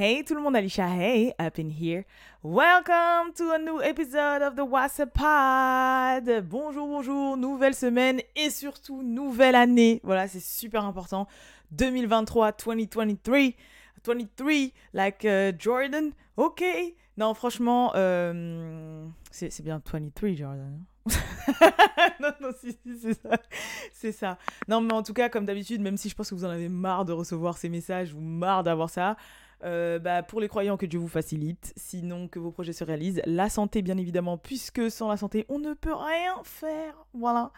Hey tout le monde, Alicia, hey, up in here. Welcome to a new episode of the WhatsApp Pod. Bonjour, bonjour, nouvelle semaine et surtout nouvelle année. Voilà, c'est super important. 2023, 2023, 23, like uh, Jordan. Ok. Non, franchement, euh, c'est bien 23, Jordan. non, non, si, si, c'est ça. C'est ça. Non, mais en tout cas, comme d'habitude, même si je pense que vous en avez marre de recevoir ces messages ou marre d'avoir ça, euh, bah, pour les croyants, que Dieu vous facilite, sinon que vos projets se réalisent. La santé, bien évidemment, puisque sans la santé, on ne peut rien faire. Voilà.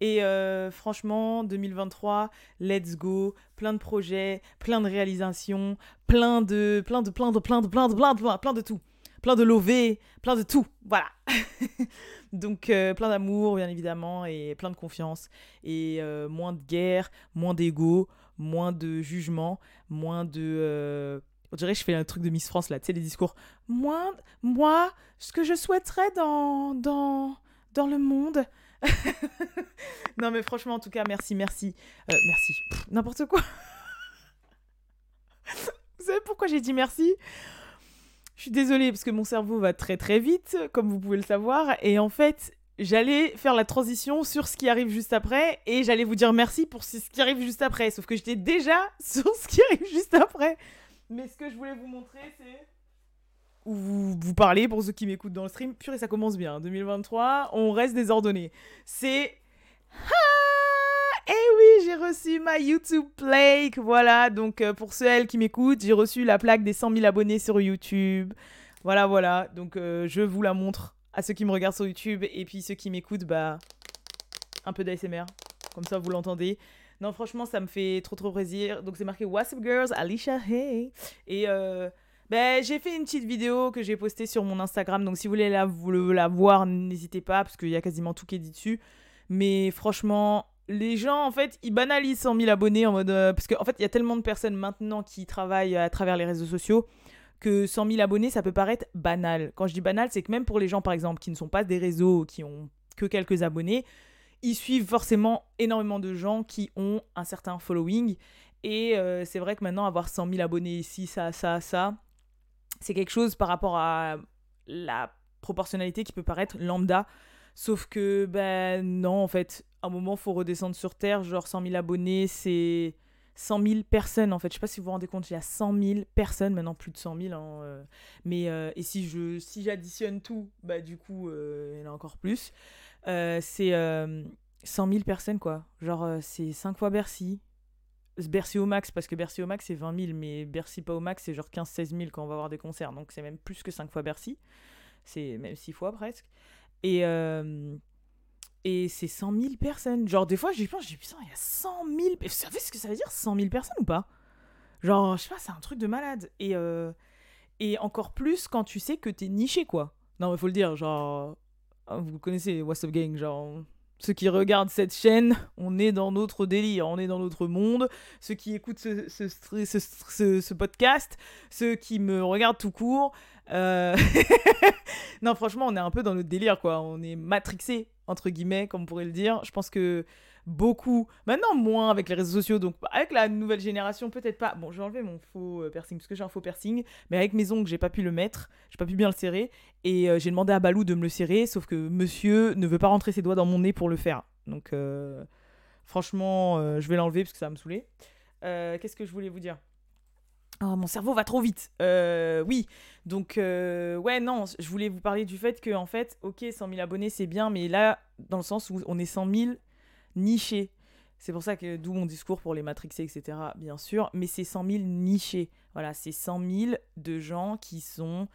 Et euh, franchement, 2023, let's go. Plein de projets, plein de réalisations, plein de, plein de, plein de, plein de, plein de, plein de, plein de, plein de tout. Plein de lovés, plein de tout. Voilà. Donc euh, plein d'amour, bien évidemment, et plein de confiance. Et moins de guerre, moins d'ego, moins de jugement, moins de on dirait que je fais un truc de Miss France là, tu sais, les discours. Moi, moi, ce que je souhaiterais dans, dans, dans le monde. non, mais franchement, en tout cas, merci, merci. Euh, merci. N'importe quoi. vous savez pourquoi j'ai dit merci? Je suis désolée parce que mon cerveau va très très vite, comme vous pouvez le savoir. Et en fait, j'allais faire la transition sur ce qui arrive juste après et j'allais vous dire merci pour ce qui arrive juste après. Sauf que j'étais déjà sur ce qui arrive juste après. Mais ce que je voulais vous montrer, c'est. Ou vous, vous parlez pour ceux qui m'écoutent dans le stream. Purée, ça commence bien. 2023, on reste désordonné. C'est. Eh oui, j'ai reçu ma YouTube plaque. Voilà, donc euh, pour celles qui m'écoutent, j'ai reçu la plaque des 100 000 abonnés sur YouTube. Voilà, voilà. Donc euh, je vous la montre à ceux qui me regardent sur YouTube. Et puis ceux qui m'écoutent, bah. Un peu d'ASMR. Comme ça, vous l'entendez. Non, franchement, ça me fait trop trop plaisir. Donc c'est marqué What's up girls, Alicia Hey. Et euh, ben, j'ai fait une petite vidéo que j'ai postée sur mon Instagram. Donc si vous voulez la, la voir, n'hésitez pas parce qu'il y a quasiment tout qui est dit dessus. Mais franchement, les gens, en fait, ils banalisent 100 000 abonnés en mode. Euh, parce qu'en en fait, il y a tellement de personnes maintenant qui travaillent à travers les réseaux sociaux que 100 000 abonnés, ça peut paraître banal. Quand je dis banal, c'est que même pour les gens, par exemple, qui ne sont pas des réseaux, qui ont que quelques abonnés, ils suivent forcément énormément de gens qui ont un certain following. Et euh, c'est vrai que maintenant, avoir 100 000 abonnés ici, ça, ça, ça, c'est quelque chose par rapport à la proportionnalité qui peut paraître lambda. Sauf que, ben non, en fait, un moment, faut redescendre sur Terre. Genre, 100 000 abonnés, c'est 100 000 personnes, en fait. Je sais pas si vous vous rendez compte, il y a 100 000 personnes, maintenant plus de 100 000. Hein, euh. mais, euh, et si je si j'additionne tout, bah du coup, il y en a encore plus. Euh, c'est 100 euh, 000 personnes, quoi. Genre, euh, c'est 5 fois Bercy. Bercy au max, parce que Bercy au max, c'est 20 000, mais Bercy pas au max, c'est genre 15-16 000 quand on va voir des concerts. Donc, c'est même plus que 5 fois Bercy. C'est même 6 fois presque. Et, et c'est 100 000 personnes. Genre, des fois, j'y pense, dis, putain, il y a 100 000. Vous savez ce que ça veut dire, 100 000 personnes ou pas? Genre, je sais pas, c'est un truc de malade. Et, et encore plus quand tu sais que t'es niché, quoi. Non, il faut le dire, genre, ah, vous connaissez What's Up Gang, genre ceux qui regardent cette chaîne, on est dans notre délire, on est dans notre monde. Ceux qui écoutent ce, ce podcast, ceux qui me regardent tout court. Euh, non, franchement, on est un peu dans notre délire, quoi. On est matrixé, entre guillemets, comme on pourrait le dire. Je pense que beaucoup. Maintenant, moins avec les réseaux sociaux. Donc, avec la nouvelle génération, peut-être pas. Bon, j'ai enlevé mon faux euh, piercing parce que j'ai un faux piercing. Mais avec mes ongles, j'ai pas pu le mettre. J'ai pas pu bien le serrer. Et euh, j'ai demandé à Balou de me le serrer. Sauf que monsieur ne veut pas rentrer ses doigts dans mon nez pour le faire. Donc, euh, franchement, je vais l'enlever parce que ça va me saouler. Qu'est-ce que je voulais vous dire? Oh, mon cerveau va trop vite. oui, donc ouais, non, je voulais vous parler du fait que en fait, ok, 100 000 abonnés, c'est bien, mais là, dans le sens où on est 100 000 niché. C'est pour ça que d'où mon discours pour les matrixés, etc. Bien sûr, mais c'est 100 000 nichés. Voilà, c'est 100 000 de gens qui sont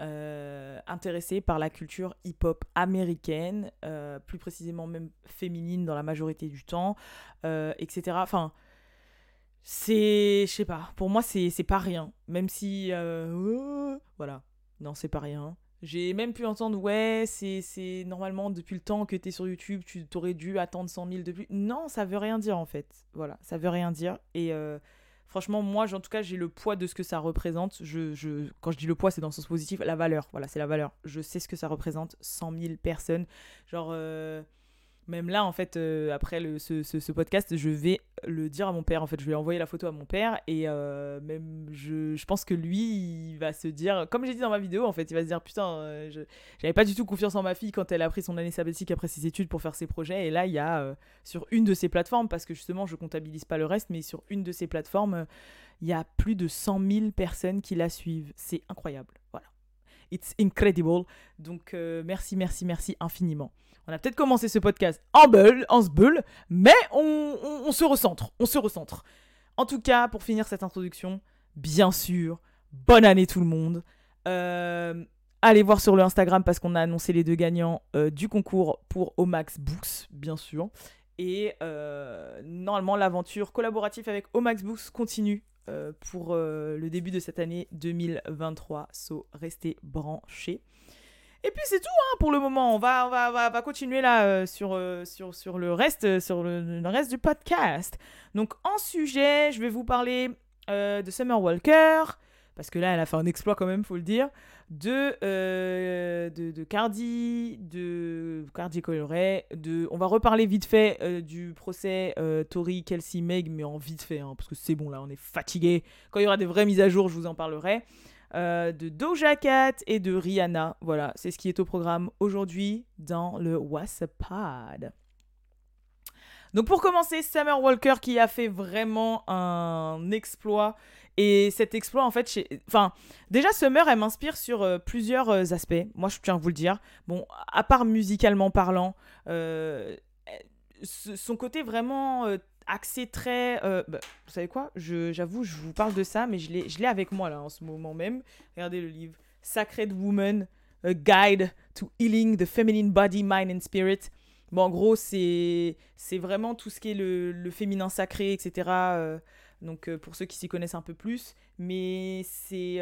euh, intéressés par la culture hip-hop américaine, euh, plus précisément même féminine dans la majorité du temps, euh, etc. Enfin, c'est, je sais pas, pour moi c'est pas rien, même si, voilà, non c'est pas rien. J'ai même pu entendre, ouais, c'est normalement depuis le temps que tu es sur YouTube, tu t'aurais dû attendre 100 000 depuis. Non, ça veut rien dire en fait. Voilà, ça veut rien dire. Et euh, franchement, moi, en tout cas, j'ai le poids de ce que ça représente. Je, je, quand je dis le poids, c'est dans le sens positif. La valeur, voilà, c'est la valeur. Je sais ce que ça représente, 100 000 personnes. Genre, euh, Même là, en fait, euh, après ce, podcast, je vais le dire à mon père. En fait, je vais envoyer la photo à mon père. Et euh, même, je, pense que lui, il va se dire, comme j'ai dit dans ma vidéo, en fait, il va se dire Putain, euh, je j'avais pas du tout confiance en ma fille quand elle a pris son année sabbatique après ses études pour faire ses projets. Et là, il y a sur une de ces plateformes, parce que justement, je comptabilise pas le reste, mais sur une de ces plateformes, il y a plus de 100 000 personnes qui la suivent. C'est incroyable. Voilà. It's incredible. Donc, merci, merci, merci infiniment. On a peut-être commencé ce podcast en bulle, en bulle, mais on, se recentre, on se recentre. En tout cas, pour finir cette introduction, bien sûr, bonne année tout le monde. Euh, allez voir sur le Instagram parce qu'on a annoncé les deux gagnants euh, du concours pour Omax Books, bien sûr. Et euh, normalement, l'aventure collaborative avec Omax Books continue pour le début de cette année 2023. So, restez branchés. Et puis c'est tout hein, pour le moment. On va, on va, on va, on va continuer là euh, sur, euh, euh, le, reste du podcast. Donc en sujet, je vais vous parler de Summer Walker parce que là, elle a fait un exploit quand même, faut le dire. De, de, de Cardi, de Cardi Coloré, de... On va reparler vite fait du procès Tori, Kelsey, Meg, mais en vite fait, hein, parce que c'est bon, là, on est fatigué. Quand il y aura des vraies mises à jour, je vous en parlerai. Euh, de Doja Cat et de Rihanna. Voilà, c'est ce qui est au programme aujourd'hui dans le WhatsApp. Donc pour commencer, Summer Walker qui a fait vraiment un exploit. Et cet exploit, en fait, enfin, déjà Summer, elle m'inspire sur euh, plusieurs euh, aspects. Moi, je tiens à vous le dire. Bon, à part musicalement parlant, son côté vraiment axé très... euh, bah, vous savez quoi J'avoue, je vous parle de ça, mais je l'ai avec moi là en ce moment même. Regardez le livre. Sacred Woman, A Guide to Healing the Feminine Body, Mind and Spirit. Bon, en gros, c'est vraiment tout ce qui est le, le féminin sacré, etc. euh, donc, euh, pour ceux qui s'y connaissent un peu plus. Mais c'est.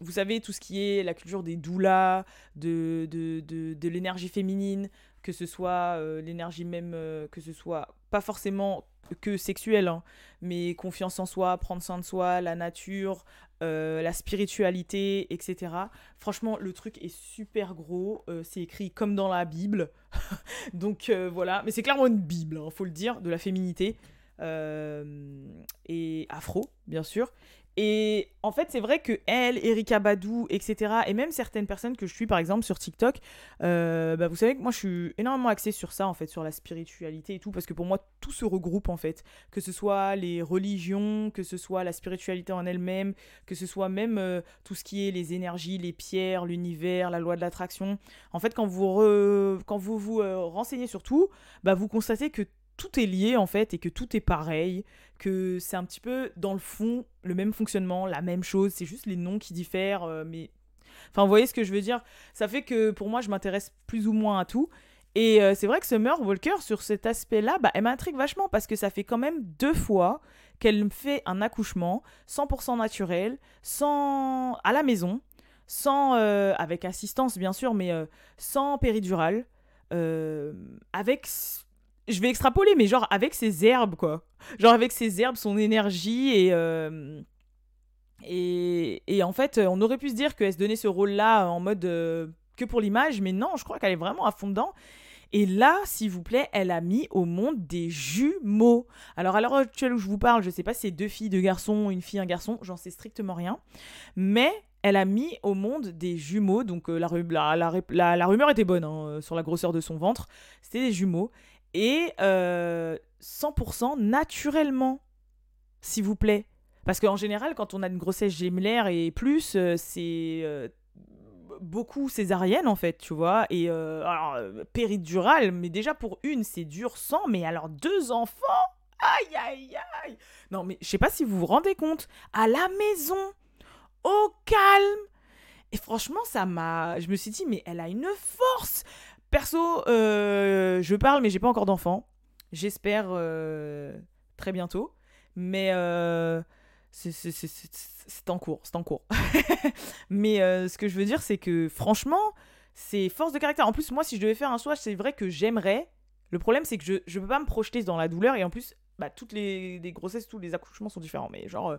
vous savez, tout ce qui est la culture des doulas, de, de, de, de l'énergie féminine, que ce soit l'énergie même, que ce soit pas forcément que sexuelle, hein, mais confiance en soi, prendre soin de soi, la nature, euh, la spiritualité, etc. Franchement, le truc est super gros. euh, c'est écrit comme dans la Bible. Donc euh, voilà. Mais c'est clairement une Bible, il faut le dire, de la féminité. et afro, bien sûr. Et en fait, c'est vrai que elle, Erika Badou, etc., et même certaines personnes que je suis, par exemple, sur TikTok, euh, bah, vous savez que moi, je suis énormément axée sur ça, en fait, sur la spiritualité et tout, parce que pour moi, tout se regroupe, en fait. Que ce soit les religions, que ce soit la spiritualité en elle-même, que ce soit même euh, tout ce qui est les énergies, les pierres, l'univers, la loi de l'attraction. En fait, quand vous quand vous, vous euh, renseignez sur tout, bah, vous constatez que tout est lié, en fait, et que tout est pareil, que c'est un petit peu, dans le fond, le même fonctionnement, la même chose, c'est juste les noms qui diffèrent, euh, mais... Enfin, vous voyez ce que je veux dire? Ça fait que, pour moi, je m'intéresse plus ou moins à tout. Et euh, c'est vrai que Summer Walker, sur cet aspect-là, bah, elle m'intrigue vachement parce que ça fait quand même deux fois qu'elle fait un accouchement 100% naturel, sans à la maison, sans euh, avec assistance bien sûr, mais sans péridurale, avec je vais extrapoler, mais genre avec ses herbes quoi, genre avec ses herbes, son énergie et euh, et, en fait, on aurait pu se dire qu'elle se donnait ce rôle-là en mode euh, que pour l'image, mais non, je crois qu'elle est vraiment à fond dedans. Et là, s'il vous plaît, elle a mis au monde des jumeaux. Alors, à l'heure actuelle où je vous parle, je sais pas si c'est deux filles, deux garçons, une fille, un garçon, j'en sais strictement rien. Mais elle a mis au monde des jumeaux. Donc, euh, la, ru- la, la, la- la rumeur était bonne hein, sur la grosseur de son ventre. C'était des jumeaux. Et euh, 100% naturellement, s'il vous plaît. Parce qu'en général, quand on a une grossesse gémellaire et plus, euh, c'est euh, beaucoup césarienne en fait, tu vois. Et euh, alors, euh, péridurale, mais déjà pour une, c'est dur sans, mais alors deux enfants Aïe, aïe, aïe Non, mais je sais pas si vous vous rendez compte, à la maison, au calme Et franchement, ça m'a... Je me suis dit, mais elle a une force Perso, euh, je parle, mais j'ai pas encore d'enfant. J'espère euh, très bientôt. Mais euh, c'est en cours, c'est en cours. mais euh, ce que je veux dire, c'est que franchement, c'est force de caractère. En plus, moi, si je devais faire un choix, c'est vrai que j'aimerais. Le problème, c'est que je, je peux pas me projeter dans la douleur. Et en plus, bah, toutes les, les grossesses, tous les accouchements sont différents. Mais genre, euh,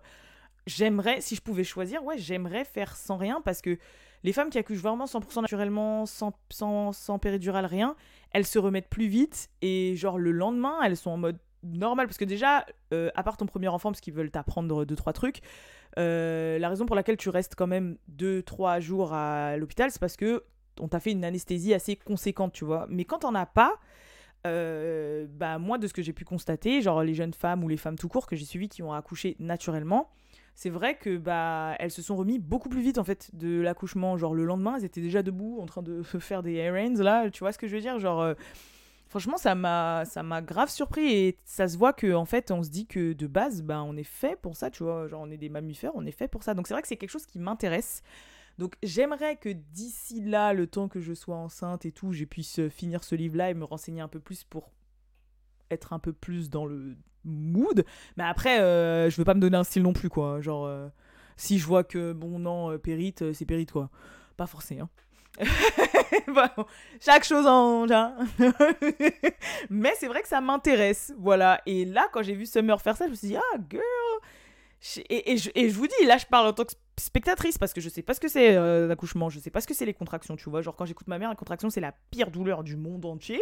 j'aimerais, si je pouvais choisir, ouais, j'aimerais faire sans rien parce que Les femmes qui accouchent vraiment 100% naturellement, sans, sans, péridurale, rien, elles se remettent plus vite et genre le lendemain, elles sont en mode normal parce que déjà, euh, à part ton premier enfant, parce qu'ils veulent t'apprendre deux, trois trucs, euh, la raison pour laquelle tu restes quand même deux, trois jours à l'hôpital, c'est parce que on t'a fait une anesthésie assez conséquente, tu vois. Mais quand on as pas, euh, bah moi de ce que j'ai pu constater, genre les jeunes femmes ou les femmes tout court que j'ai suivies qui ont accouché naturellement, c'est vrai que bah elles se sont remis beaucoup plus vite en fait de l'accouchement. Genre le lendemain, elles étaient déjà debout en train de faire des errands là, tu vois ce que je veux dire? Genre euh, franchement ça m'a ça m'a grave surpris et ça se voit que en fait on se dit que de base bah on est fait pour ça, tu vois Genre on est des mammifères, on est fait pour ça. Donc c'est vrai que c'est quelque chose qui m'intéresse. Donc j'aimerais que d'ici là, le temps que je sois enceinte et tout, je puisse finir ce livre-là et me renseigner un peu plus pour être un peu plus dans le mood. Mais après, euh, je veux pas me donner un style non plus, quoi. Genre, euh, si je vois que, bon, non, euh, périte, c'est périte, quoi. Pas forcé, hein. chaque chose en mais c'est vrai que ça m'intéresse voilà et là quand j'ai vu Summer faire ça je me suis dit ah girl et, je, vous dis là je parle en tant que spectatrice parce que je sais pas ce que c'est euh, l'accouchement, je sais pas ce que c'est les contractions, tu vois. Genre quand j'écoute ma mère, les contractions c'est la pire douleur du monde entier,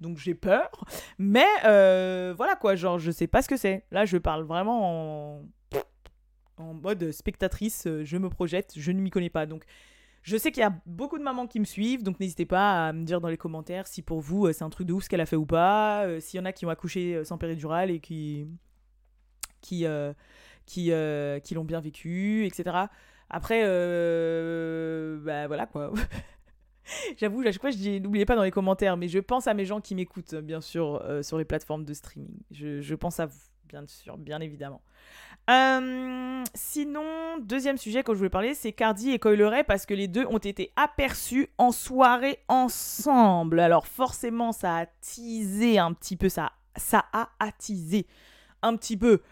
donc j'ai peur. Mais euh, voilà quoi, genre je sais pas ce que c'est. Là je parle vraiment en, en mode spectatrice, euh, je me projette, je ne m'y connais pas. Donc je sais qu'il y a beaucoup de mamans qui me suivent, donc n'hésitez pas à me dire dans les commentaires si pour vous c'est un truc de ouf ce qu'elle a fait ou pas, s'il y en a qui ont accouché sans péridurale et qui qui qui, euh, qui l'ont bien vécu, etc. Après, euh, bah voilà quoi. J'avoue, à chaque fois je dis n'oubliez pas dans les commentaires, mais je pense à mes gens qui m'écoutent, bien sûr, euh, sur les plateformes de streaming. Je, je, pense à vous, bien sûr, bien évidemment. sinon, deuxième sujet que je voulais parler, c'est Cardi et Coileray parce que les deux ont été aperçus en soirée ensemble. Alors forcément, ça a teasé un petit peu, ça, ça a attisé un petit peu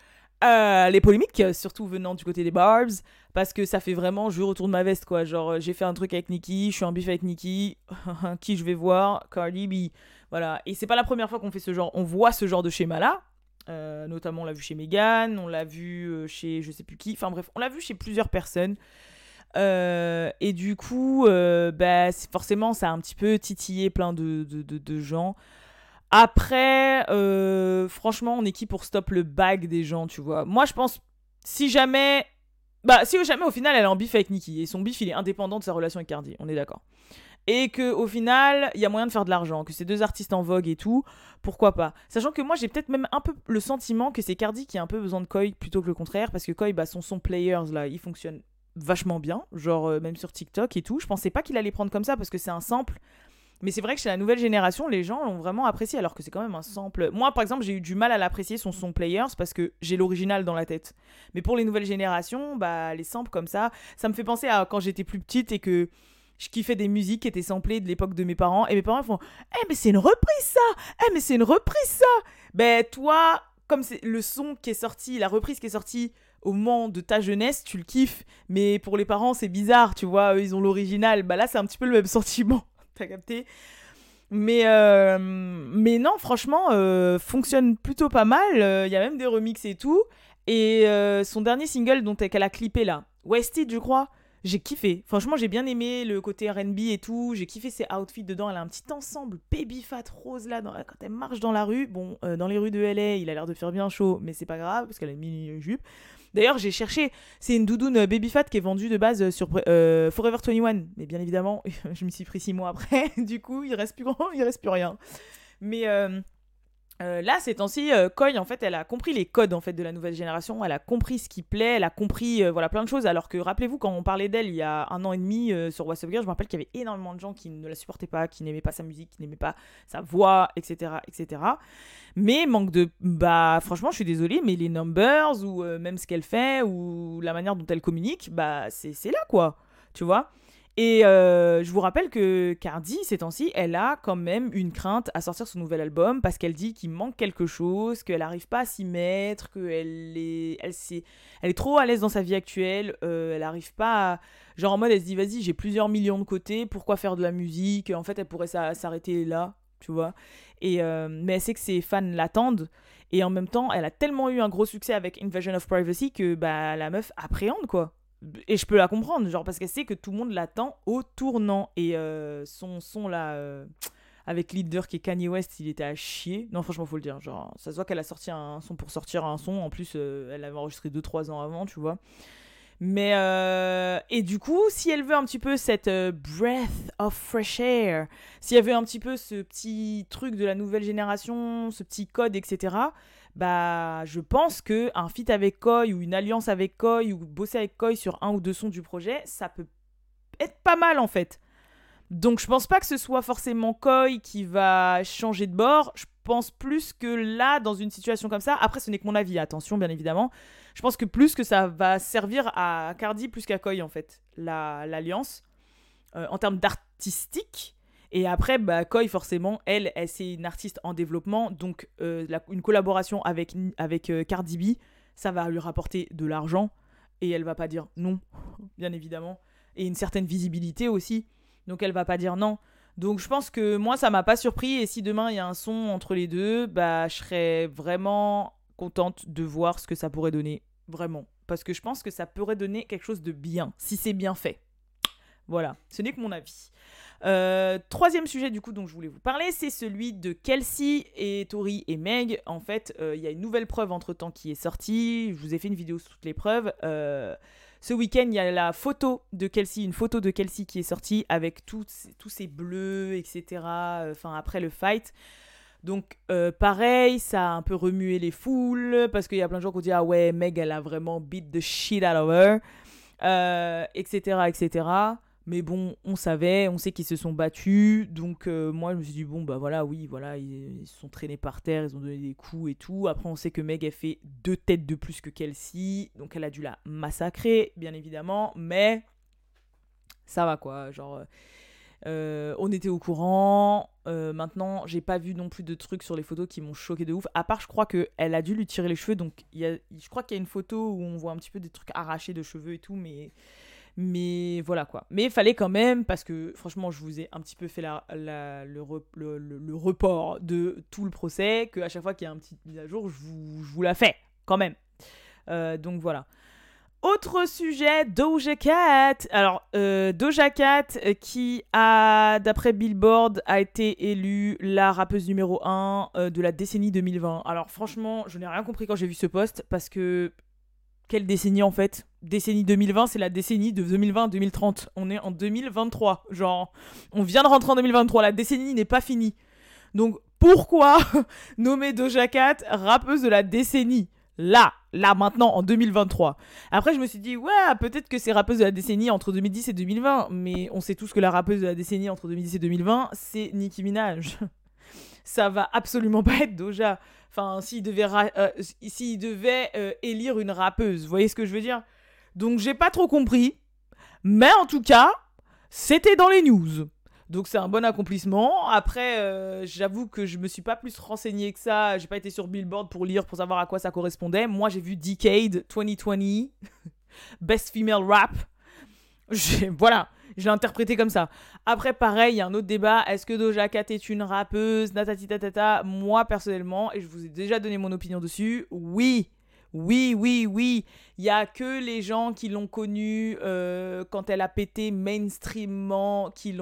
euh, les polémiques, surtout venant du côté des Barbs, parce que ça fait vraiment je retourne ma veste quoi. Genre j'ai fait un truc avec Nicki, je suis en bif avec Nicki, qui je vais voir? Cardi B. Voilà, et c'est pas la première fois qu'on fait ce genre, on voit ce genre de schéma là. Euh, notamment on l'a vu chez Megan, on l'a vu euh, chez je sais plus qui, enfin bref, on l'a vu chez plusieurs personnes. et du coup, bah, forcément, ça a un petit peu titillé plein de, de, de gens. Après, euh, franchement, on est qui pour stop le bag des gens, tu vois? Moi, je pense, si jamais... Bah, si jamais, au final, elle est en bif avec Nicki, et son bif, il est indépendant de sa relation avec Cardi, on est d'accord. Et que au final, il y a moyen de faire de l'argent, que c'est deux artistes en vogue et tout, pourquoi pas? Sachant que moi, j'ai peut-être même un peu le sentiment que c'est Cardi qui a un peu besoin de Koi plutôt que le contraire, parce que Koi, bah, son son Players, là, il fonctionne vachement bien, genre euh, même sur TikTok et tout. Je pensais pas qu'il allait prendre comme ça, parce que c'est un sample mais c'est vrai que chez la nouvelle génération, les gens l'ont vraiment apprécié, alors que c'est quand même un sample. Moi, par exemple, j'ai eu du mal à l'apprécier son son Players parce que j'ai l'original dans la tête. Mais pour les nouvelles générations, bah, les samples comme ça, ça me fait penser à quand j'étais plus petite et que je kiffais des musiques qui étaient samplées de l'époque de mes parents. Et mes parents font Eh, mais c'est une reprise ça Eh, mais c'est une reprise ça Ben, toi, comme c'est le son qui est sorti, la reprise qui est sortie au moment de ta jeunesse, tu le kiffes. Mais pour les parents, c'est bizarre, tu vois, eux, ils ont l'original. Bah là, c'est un petit peu le même sentiment. T'as capté mais, euh, mais non, franchement, euh, fonctionne plutôt pas mal. Il euh, y a même des remixes et tout. Et son dernier single dont elle a clippé là, Wested, je crois, j'ai kiffé. Franchement, j'ai bien aimé le côté RB et tout. J'ai kiffé ses outfits dedans. Elle a un petit ensemble baby fat rose là quand elle marche dans la rue. Bon, dans les rues de LA, il a l'air de faire bien chaud, mais c'est pas grave parce qu'elle a une mini jupe. D'ailleurs, j'ai cherché, c'est une doudoune euh, Baby Fat qui est vendue de base euh, sur euh, Forever 21. Mais bien évidemment, je me suis pris six mois après. du coup, il reste plus grand, il reste plus rien. Mais là, ces temps-ci, Koi, en fait, elle a compris les codes en fait de la nouvelle génération. Elle a compris ce qui plaît, elle a compris voilà plein de choses. Alors que rappelez-vous, quand on parlait d'elle il y a un an et demi sur What's Up Girl, je me rappelle qu'il y avait énormément de gens qui ne la supportaient pas, qui n'aimaient pas sa musique, qui n'aimaient pas sa voix, etc., etc. Mais manque de. Bah, franchement, je suis désolée, mais les numbers ou euh, même ce qu'elle fait ou la manière dont elle communique, bah, c'est là, quoi. Tu vois? Et euh, je vous rappelle que Cardi, ces temps-ci, elle a quand même une crainte à sortir son nouvel album parce qu'elle dit qu'il manque quelque chose, qu'elle n'arrive pas à s'y mettre, qu'elle est, elle, elle est trop à l'aise dans sa vie actuelle, euh, elle n'arrive pas à. Genre en mode, elle se dit, vas-y, j'ai plusieurs millions de côtés, pourquoi faire de la musique? En fait, elle pourrait s'arrêter là, tu vois. Et, euh, mais elle sait que ses fans l'attendent. Et en même temps, elle a tellement eu un gros succès avec Invasion of Privacy que bah, la meuf appréhende, quoi. Et je peux la comprendre, genre parce qu'elle sait que tout le monde l'attend au tournant. Et euh, son son là, euh, avec leader qui est Kanye West, il était à chier. Non, franchement, faut le dire. Genre, ça se voit qu'elle a sorti un son pour sortir un son. En plus, euh, elle avait enregistré 2-3 ans avant, tu vois. Mais et du coup, si elle veut un petit peu cette breath of fresh air, si elle veut un petit peu ce petit truc de la nouvelle génération, ce petit code, etc. Bah, je pense que un feat avec Koi ou une alliance avec Koi ou bosser avec Koi sur un ou deux sons du projet, ça peut être pas mal en fait. Donc je pense pas que ce soit forcément Koi qui va changer de bord. Je pense plus que là, dans une situation comme ça, après ce n'est que mon avis, attention bien évidemment, je pense que plus que ça va servir à Cardi plus qu'à Koi en fait, la- l'alliance, euh, en termes d'artistique. Et après, bah, Koi, forcément, elle, elle c'est une artiste en développement, donc euh, une collaboration avec, avec euh, Cardi B, ça va lui rapporter de l'argent, et elle va pas dire non, bien évidemment, et une certaine visibilité aussi, donc elle va pas dire non. Donc je pense que moi, ça m'a pas surpris, et si demain il y a un son entre les deux, bah, je serais vraiment contente de voir ce que ça pourrait donner, vraiment. Parce que je pense que ça pourrait donner quelque chose de bien, si c'est bien fait. Voilà, ce n'est que mon avis. Euh, troisième sujet du coup dont je voulais vous parler, c'est celui de Kelsey et Tori et Meg. En fait, euh, il y a une nouvelle preuve entre temps qui est sortie. Je vous ai fait une vidéo sur toutes les preuves. Euh, ce week-end, il y a la photo de Kelsey, une photo de Kelsey qui est sortie avec tous ces- bleus, etc. Enfin, après le fight. Donc, pareil, ça a un peu remué les foules parce qu'il y a plein de gens qui ont dit Ah ouais, Meg, elle a vraiment beat the shit out of her, etc., etc. Mais bon, on savait, on sait qu'ils se sont battus. Donc, euh, moi, je me suis dit Bon, bah voilà, oui, voilà, ils, se sont traînés par terre, ils ont donné des coups et tout. Après, on sait que Meg, elle fait deux têtes de plus que Kelsey. Donc, elle a dû la massacrer, bien évidemment. Mais ça va quoi, genre. euh, on était au courant. Euh, maintenant, j'ai pas vu non plus de trucs sur les photos qui m'ont choqué de ouf. À part, je crois que elle a dû lui tirer les cheveux. Donc, y a, je crois qu'il y a une photo où on voit un petit peu des trucs arrachés de cheveux et tout. Mais, mais voilà quoi. Mais il fallait quand même, parce que franchement, je vous ai un petit peu fait la, le, le, report de tout le procès. Que à chaque fois qu'il y a un petit mise à jour, je vous, je vous la fais quand même. Euh, donc voilà. Autre sujet, Doja Cat. Alors, euh, Doja Cat, euh, qui a, d'après Billboard, a été élue la rappeuse numéro 1 de la décennie 2020. Alors, franchement, je n'ai rien compris quand j'ai vu ce post, parce que. Quelle décennie en fait Décennie 2020, c'est la décennie de 2020-2030. On est en 2023. Genre, on vient de rentrer en 2023. La décennie n'est pas finie. Donc, pourquoi nommer Doja Cat rappeuse de la décennie Là, là, maintenant, en 2023. Après, je me suis dit, ouais, peut-être que c'est rappeuse de la décennie entre 2010 et 2020, mais on sait tous que la rappeuse de la décennie entre 2010 et 2020, c'est Nicki Minaj. Ça va absolument pas être Doja. Enfin, s'il devait, euh, euh, élire une rappeuse, vous voyez ce que je veux dire? Donc, j'ai pas trop compris, mais en tout cas, c'était dans les news. Donc c'est un bon accomplissement. Après, euh, j'avoue que je me suis pas plus renseigné que ça. J'ai pas été sur Billboard pour lire, pour savoir à quoi ça correspondait. Moi, j'ai vu Decade 2020, Best Female Rap. Voilà, je l'ai interprété comme ça. Après, pareil, il y a un autre débat. Est-ce que Doja Cat est une rappeuse? Natati tatata. Moi, personnellement, et je vous ai déjà donné mon opinion dessus, oui. Oui, oui, oui. Il y a que les gens qui l'ont connue euh, quand elle a pété mainstreamement, qui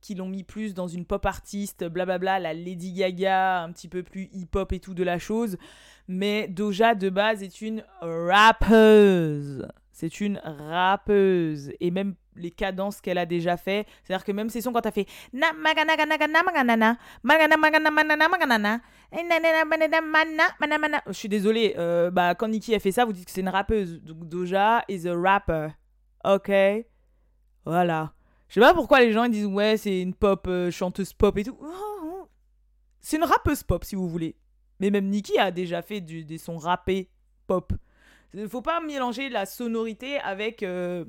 qui l'ont mis plus dans une pop artiste, blablabla, la Lady Gaga, un petit peu plus hip-hop et tout de la chose. Mais Doja, de base, est une rappeuse. C'est une rappeuse. Et même les cadences qu'elle a déjà fait, c'est-à-dire que même ses sons quand elle fait na magana gana gana maganana magana magana manana maganana eh, na, na, na, manana, mana, mana, mana. je suis désolée euh, bah quand Nicki a fait ça vous dites que c'est une rappeuse. Donc Doja is a rapper. Ok. Voilà. Je sais pas pourquoi les gens ils disent ouais c'est une pop euh, chanteuse pop et tout. C'est une rappeuse pop si vous voulez. Mais même Nicki a déjà fait du, des sons rappés pop il faut pas mélanger la sonorité avec euh,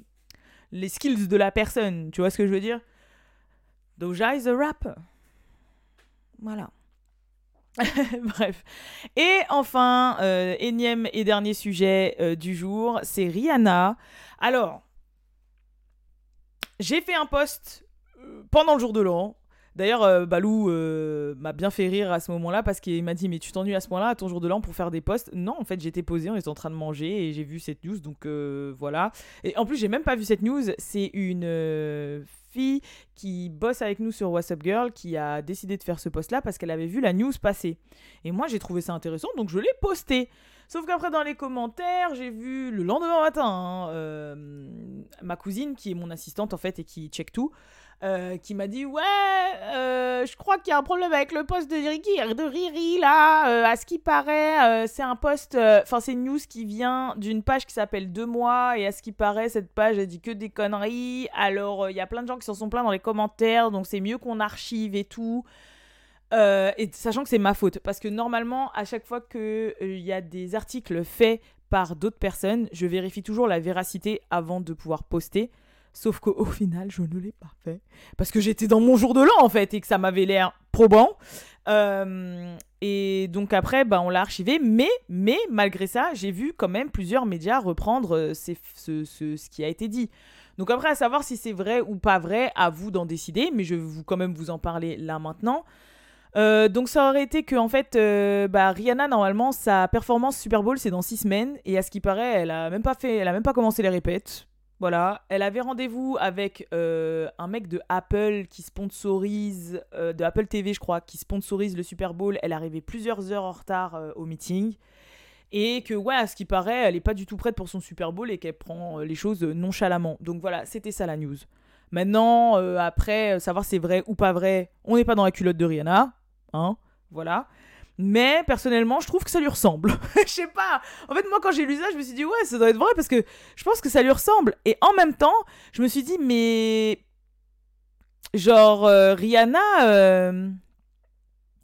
les skills de la personne. Tu vois ce que je veux dire? Doja is a rapper. Voilà. Bref. Et enfin, euh, énième et dernier sujet euh, du jour, c'est Rihanna. Alors, j'ai fait un post pendant le jour de l'an. D'ailleurs, euh, Balou euh, m'a bien fait rire à ce moment-là parce qu'il m'a dit Mais tu t'ennuies à ce point-là, à ton jour de l'an, pour faire des posts Non, en fait, j'étais posé, on était en train de manger et j'ai vu cette news, donc euh, voilà. Et en plus, j'ai même pas vu cette news. C'est une fille qui bosse avec nous sur WhatsApp Girl qui a décidé de faire ce post-là parce qu'elle avait vu la news passer. Et moi, j'ai trouvé ça intéressant, donc je l'ai posté. Sauf qu'après, dans les commentaires, j'ai vu le lendemain matin hein, ma cousine, qui est mon assistante en fait et qui check tout, euh, qui m'a dit ouais euh, je crois qu'il y a un problème avec le poste de Riri de Riri là euh, à ce qui paraît c'est un poste enfin c'est une news qui vient d'une page qui s'appelle deux mois et à ce qui paraît cette page a dit que des conneries. Alors il y a plein de gens qui s'en sont plaints dans les commentaires donc c'est mieux qu'on archive et tout. Et sachant que c'est ma faute parce que normalement à chaque fois qu'il il y a des articles faits par d'autres personnes je vérifie toujours la véracité avant de pouvoir poster Sauf qu'au final, je ne l'ai pas fait. Parce que j'étais dans mon jour de l'an, en fait, et que ça m'avait l'air probant. Euh, et donc après, bah, on l'a archivé. Mais, mais malgré ça, j'ai vu quand même plusieurs médias reprendre euh, ce, ce, qui a été dit. Donc après, à savoir si c'est vrai ou pas vrai, à vous d'en décider. Mais je vais vous, quand même vous en parler là maintenant. Euh, donc ça aurait été que en fait bah, Rihanna normalement sa performance Super Bowl c'est dans six semaines et à ce qui paraît elle a même pas fait elle a même pas commencé les répètes voilà, elle avait rendez-vous avec euh, un mec de Apple qui sponsorise, euh, de Apple TV je crois, qui sponsorise le Super Bowl. Elle arrivait plusieurs heures en retard euh, au meeting. Et que, ouais, à ce qui paraît, elle n'est pas du tout prête pour son Super Bowl et qu'elle prend les choses nonchalamment. Donc voilà, c'était ça la news. Maintenant, après, savoir si c'est vrai ou pas vrai, on n'est pas dans la culotte de Rihanna. Hein, voilà. Mais personnellement, je trouve que ça lui ressemble. je sais pas. En fait, moi, quand j'ai lu ça, je me suis dit, ouais, ça doit être vrai parce que je pense que ça lui ressemble. Et en même temps, je me suis dit, mais. Genre, euh, Rihanna. Euh,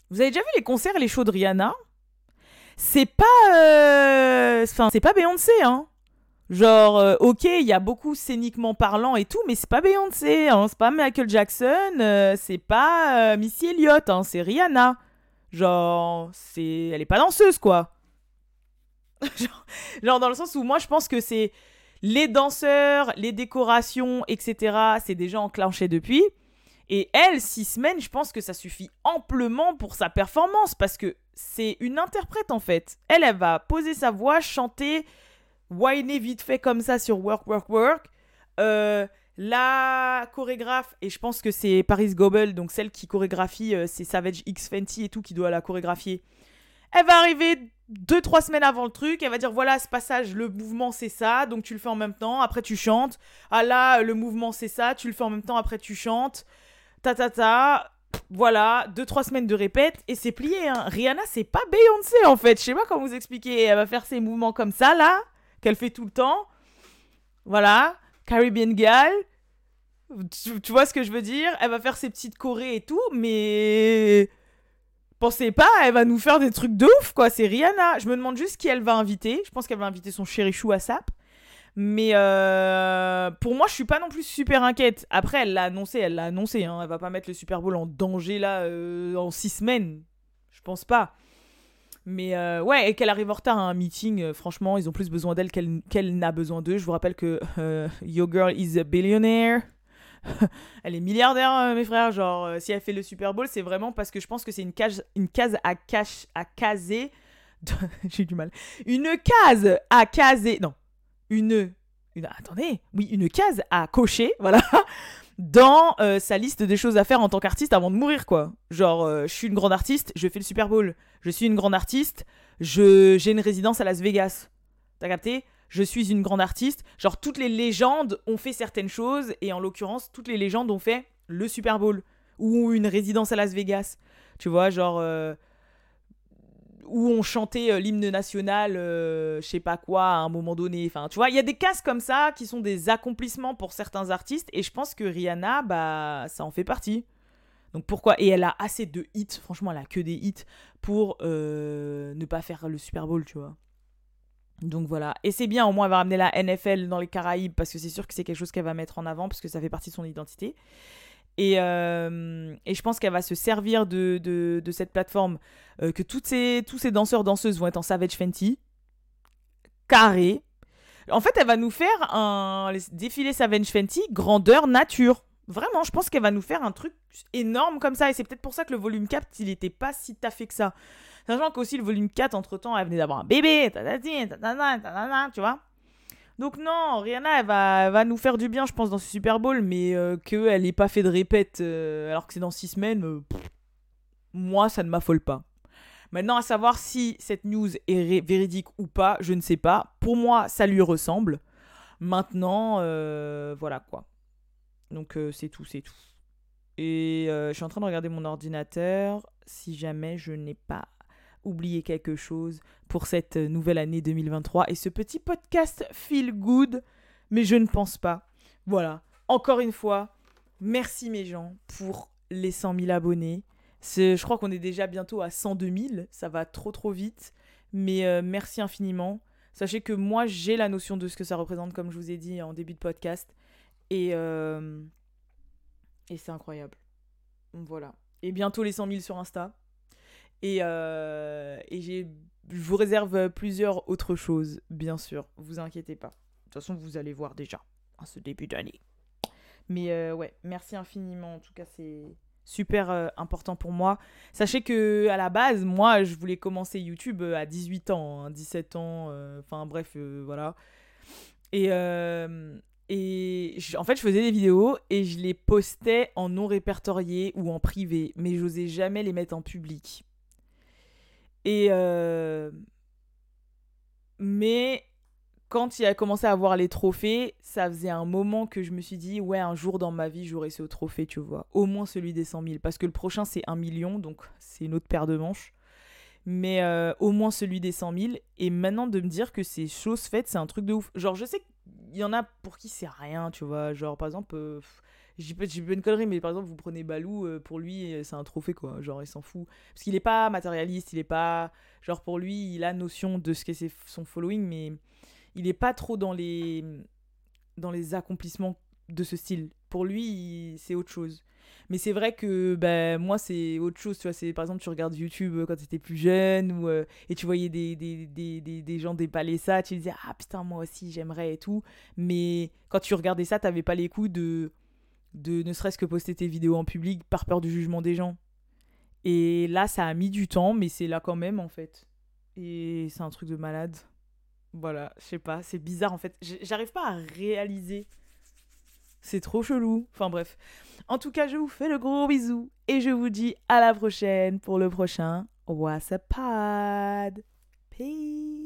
vous avez déjà vu les concerts, les shows de Rihanna? C'est pas. Euh, enfin, c'est pas Beyoncé, hein. Genre, ok, il y a beaucoup scéniquement parlant et tout, mais c'est pas Beyoncé, hein, c'est pas Michael Jackson, c'est pas Missy Elliott, hein, c'est Rihanna. Genre, c'est, elle est pas danseuse, quoi. genre, dans le sens où moi, je pense que c'est les danseurs, les décorations, etc. C'est déjà enclenché depuis. Et elle, six semaines, je pense que ça suffit amplement pour sa performance parce que c'est une interprète en fait. Elle, elle va poser sa voix, chanter, whiner vite fait comme ça sur Work, Work, Work. Euh, la chorégraphe, et je pense que c'est Paris Gobel, donc celle qui chorégraphie, euh, c'est Savage X Fenty et tout qui doit la chorégraphier. Elle va arriver 2-3 semaines avant le truc, elle va dire voilà, ce passage, le mouvement c'est ça, donc tu le fais en même temps, après tu chantes. Ah là, le mouvement c'est ça, tu le fais en même temps, après tu chantes. Ta ta ta. Voilà, 2-3 semaines de répète et c'est plié. Hein. Rihanna, c'est pas Beyoncé en fait. Je sais pas comment vous expliquer. Elle va faire ses mouvements comme ça là, qu'elle fait tout le temps. Voilà. Caribbean Girl. Tu, vois ce que je veux dire? Elle va faire ses petites chorés et tout, mais pensez pas, elle va nous faire des trucs de ouf, quoi. C'est Rihanna. Je me demande juste qui elle va inviter. Je pense qu'elle va inviter son chéri chou à Sap. Mais euh, pour moi, je suis pas non plus super inquiète. Après, elle l'a annoncé, elle l'a annoncé. Hein. Elle va pas mettre le Super Bowl en danger là euh, en six semaines. Je pense pas. Mais euh, ouais, et qu'elle arrive en retard à un meeting, euh, franchement, ils ont plus besoin d'elle qu'elle n'a besoin d'eux. Je vous rappelle que euh, Your Girl is a billionaire. elle est milliardaire, mes frères. Genre, si elle fait le Super Bowl, c'est vraiment parce que je pense que c'est une case, une case à, cache, à caser. J'ai du mal. Une case à caser. Non. Une, une. Attendez. Oui, une case à cocher. Voilà dans euh, sa liste des choses à faire en tant qu'artiste avant de mourir, quoi. Genre, euh, je suis une grande artiste, je fais le Super Bowl. Je suis une grande artiste, j'ai une résidence à Las Vegas. T'as capté? Je suis une grande artiste. Genre, toutes les légendes ont fait certaines choses, et en l'occurrence, toutes les légendes ont fait le Super Bowl ou une résidence à Las Vegas. Tu vois, genre. Euh, où on chantait euh, l'hymne national, euh, je sais pas quoi, à un moment donné. Enfin, tu vois, il y a des cases comme ça qui sont des accomplissements pour certains artistes, et je pense que Rihanna, bah, ça en fait partie. Donc pourquoi? Et elle a assez de hits, franchement, elle a que des hits pour euh, ne pas faire le Super Bowl, tu vois. Donc voilà. Et c'est bien, au moins, elle va ramener la NFL dans les Caraïbes, parce que c'est sûr que c'est quelque chose qu'elle va mettre en avant, parce que ça fait partie de son identité. Et, euh, et, je pense qu'elle va se servir de, de, cette plateforme, euh, que toutes ces, tous ces danseurs, danseuses vont être en Savage Fenty, carré. En fait, elle va nous faire un défilé Savage Fenty grandeur nature. Vraiment, je pense qu'elle va nous faire un truc énorme comme ça. Et c'est peut-être pour ça que le volume 4, il était pas si taffé que ça. Sachant qu'aussi le volume 4, entre-temps, elle venait d'avoir un bébé, tu vois. Donc non, Rihanna, elle va, va nous faire du bien, je pense, dans ce Super Bowl, mais euh, qu'elle n'ait pas fait de répète euh, alors que c'est dans 6 semaines, euh, moi, ça ne m'affole pas. Maintenant, à savoir si cette news est véridique ou pas, je ne sais pas. Pour moi, ça lui ressemble. Maintenant, voilà quoi. Donc c'est tout, c'est tout. Et je suis en train de regarder mon ordinateur si jamais je n'ai pas oublié quelque chose pour cette nouvelle année 2023 et ce petit podcast feel good, mais je ne pense pas. Voilà, encore une fois, merci mes gens pour les 100 000 abonnés. Je crois qu'on est déjà bientôt à 102 000, ça va trop trop vite, mais euh, merci infiniment. Sachez que moi j'ai la notion de ce que ça représente, comme je vous ai dit en début de podcast, et, euh, et c'est incroyable. Voilà. Et bientôt les 100 000 sur Insta. Et, euh, et je vous réserve plusieurs autres choses, bien sûr. Vous inquiétez pas. De toute façon, vous allez voir déjà en ce début d'année. Mais euh, ouais, merci infiniment. En tout cas, c'est super euh, important pour moi. Sachez que à la base, moi, je voulais commencer YouTube à 18 ans, 17 hein, ans, enfin bref, voilà. Et, et en fait, je faisais des vidéos et je les postais en non répertorié ou en privé, mais j'osais jamais les mettre en public. Et. Euh, mais quand il a commencé à avoir les trophées, ça faisait un moment que je me suis dit, ouais, un jour dans ma vie, j'aurai ce trophée, tu vois. Au moins celui des 100 000. Parce que le prochain, c'est 1 million, donc c'est une autre paire de manches. Mais euh, au moins celui des 100 000. Et maintenant, de me dire que c'est chose faite, c'est un truc de ouf. Genre, je sais qu'il y en a pour qui c'est rien, tu vois. Genre, par exemple, euh, j'ai pas une connerie, mais par exemple, vous prenez Balou, euh, pour lui, euh, c'est un trophée, quoi. Genre, il s'en fout. Parce qu'il est pas matérialiste, il est pas. Genre, pour lui, il a notion de ce qu'est son following, mais il est pas trop dans les. dans les accomplissements de ce style. Pour lui, c'est autre chose. Mais c'est vrai que ben moi, c'est autre chose. Tu vois, c'est par exemple, tu regardes YouTube euh, quand tu étais plus jeune et tu voyais des, des, des, des, des gens déballer ça. Tu disais, ah putain, moi aussi, j'aimerais et tout. Mais quand tu regardais ça, t'avais pas les coups de de ne serait-ce que poster tes vidéos en public par peur du jugement des gens. Et là, ça a mis du temps, mais c'est là quand même en fait. Et c'est un truc de malade. Voilà, je sais pas, c'est bizarre en fait. J'arrive pas à réaliser. C'est trop chelou. Enfin bref. En tout cas, je vous fais le gros bisou et je vous dis à la prochaine pour le prochain What's Peace.